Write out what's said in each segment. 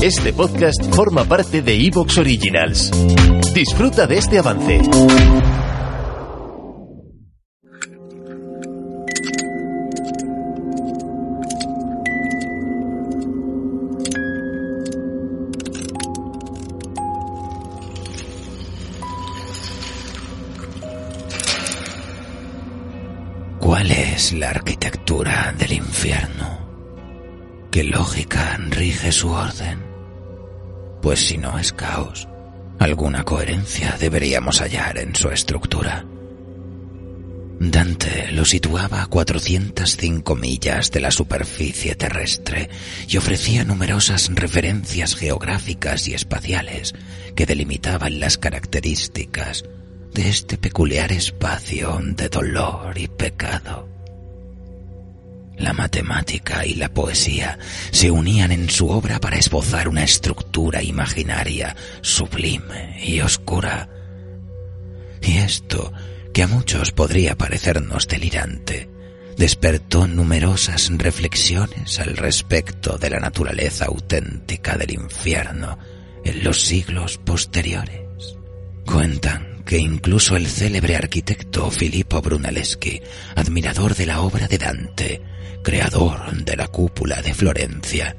Este podcast forma parte de Evox Originals. Disfruta de este avance. ¿Cuál es la arquitectura del infierno? ¿Qué lógica rige su orden? Pues si no es caos, alguna coherencia deberíamos hallar en su estructura. Dante lo situaba a 405 millas de la superficie terrestre y ofrecía numerosas referencias geográficas y espaciales que delimitaban las características de este peculiar espacio de dolor y pecado. La matemática y la poesía se unían en su obra para esbozar una estructura imaginaria, sublime y oscura. Y esto, que a muchos podría parecernos delirante, despertó numerosas reflexiones al respecto de la naturaleza auténtica del infierno en los siglos posteriores. Cuentan que incluso el célebre arquitecto Filippo Brunelleschi, admirador de la obra de Dante, creador de la cúpula de Florencia,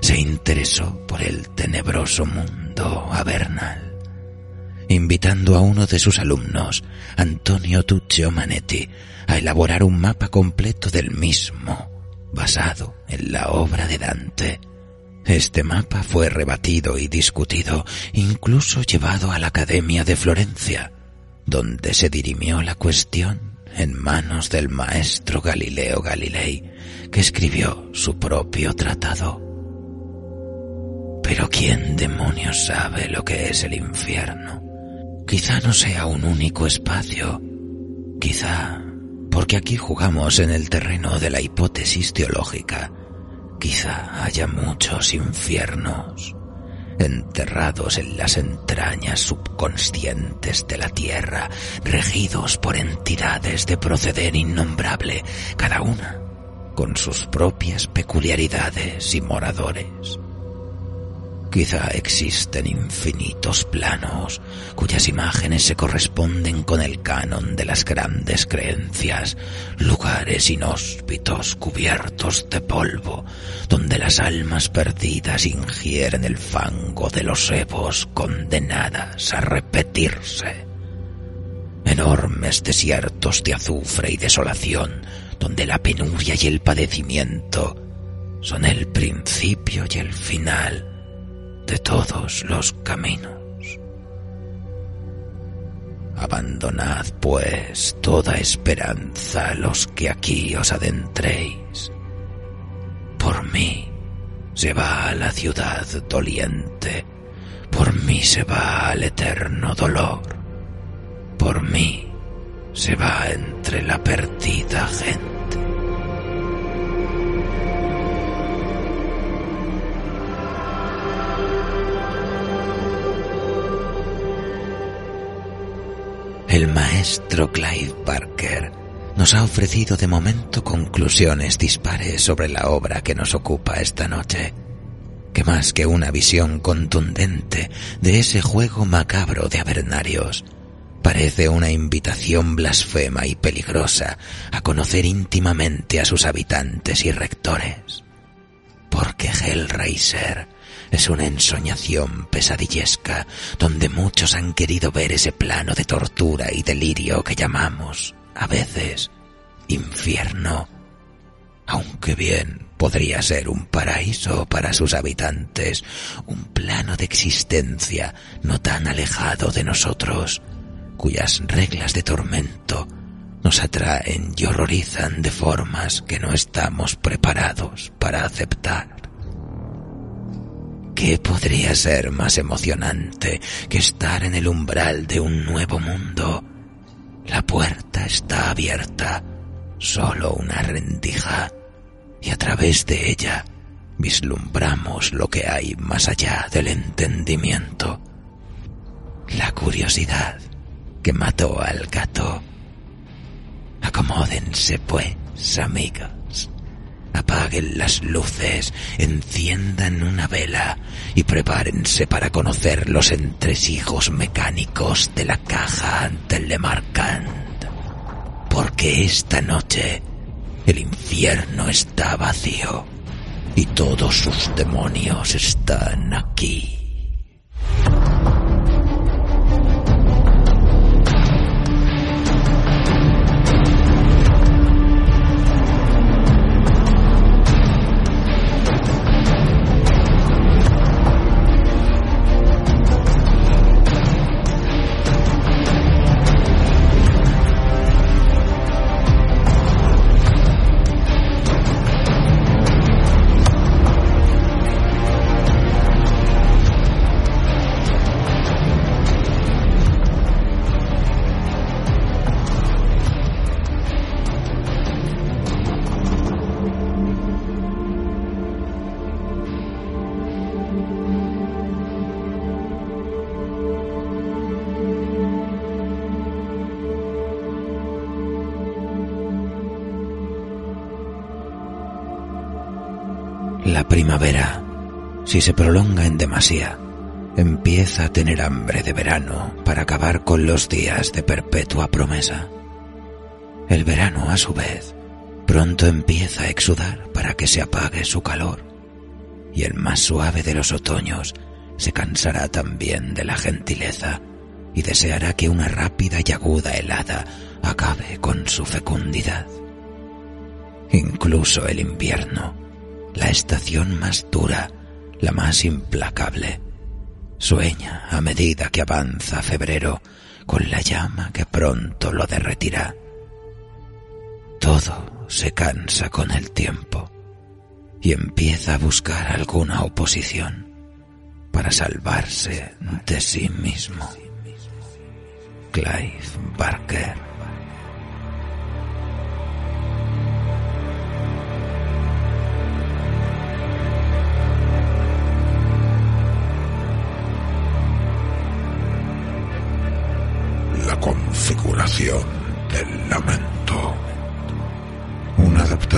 se interesó por el tenebroso mundo avernal, invitando a uno de sus alumnos, Antonio Tuccio Manetti, a elaborar un mapa completo del mismo, basado en la obra de Dante. Este mapa fue rebatido y discutido, incluso llevado a la Academia de Florencia, donde se dirimió la cuestión en manos del maestro Galileo Galilei, que escribió su propio tratado. Pero ¿quién demonios sabe lo que es el infierno? Quizá no sea un único espacio, quizá porque aquí jugamos en el terreno de la hipótesis teológica, quizá haya muchos infiernos enterrados en las entrañas subconscientes de la tierra, regidos por entidades de proceder innombrable, cada una con sus propias peculiaridades y moradores. Quizá existen infinitos planos cuyas imágenes se corresponden con el canon de las grandes creencias, lugares inhóspitos cubiertos de polvo, donde las almas perdidas ingieren el fango de los evos condenadas a repetirse. Enormes desiertos de azufre y desolación, donde la penuria y el padecimiento son el principio y el final de todos los caminos. Abandonad, pues, toda esperanza los que aquí os adentréis. Por mí se va a la ciudad doliente, por mí se va al eterno dolor, por mí se va entre la perdida gente. El maestro Clive Parker nos ha ofrecido de momento conclusiones dispares sobre la obra que nos ocupa esta noche, que más que una visión contundente de ese juego macabro de avernarios, parece una invitación blasfema y peligrosa a conocer íntimamente a sus habitantes y rectores. Porque Hellraiser es una ensoñación pesadillesca donde muchos han querido ver ese plano de tortura y delirio que llamamos, a veces, infierno. Aunque bien podría ser un paraíso para sus habitantes, un plano de existencia no tan alejado de nosotros, cuyas reglas de tormento nos atraen y horrorizan de formas que no estamos preparados para aceptar. ¿Qué podría ser más emocionante que estar en el umbral de un nuevo mundo? La puerta está abierta, solo una rendija, y a través de ella vislumbramos lo que hay más allá del entendimiento. La curiosidad que mató al gato. Acomódense, pues, amigos. Apaguen las luces, enciendan una vela y prepárense para conocer los entresijos mecánicos de la caja Telemarkand. Porque esta noche el infierno está vacío y todos sus demonios están aquí. La primavera, si se prolonga en demasía, empieza a tener hambre de verano para acabar con los días de perpetua promesa. El verano, a su vez, pronto empieza a exudar para que se apague su calor, y el más suave de los otoños se cansará también de la gentileza y deseará que una rápida y aguda helada acabe con su fecundidad. Incluso el invierno, la estación más dura, la más implacable. Sueña a medida que avanza febrero con la llama que pronto lo derretirá. Todo se cansa con el tiempo y empieza a buscar alguna oposición para salvarse de sí mismo. Clive Barker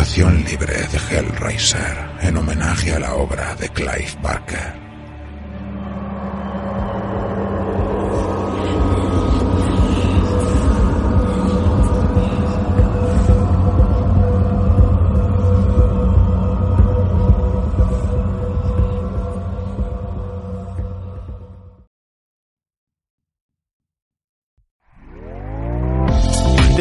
libre de Hellraiser en homenaje a la obra de Clive Barker.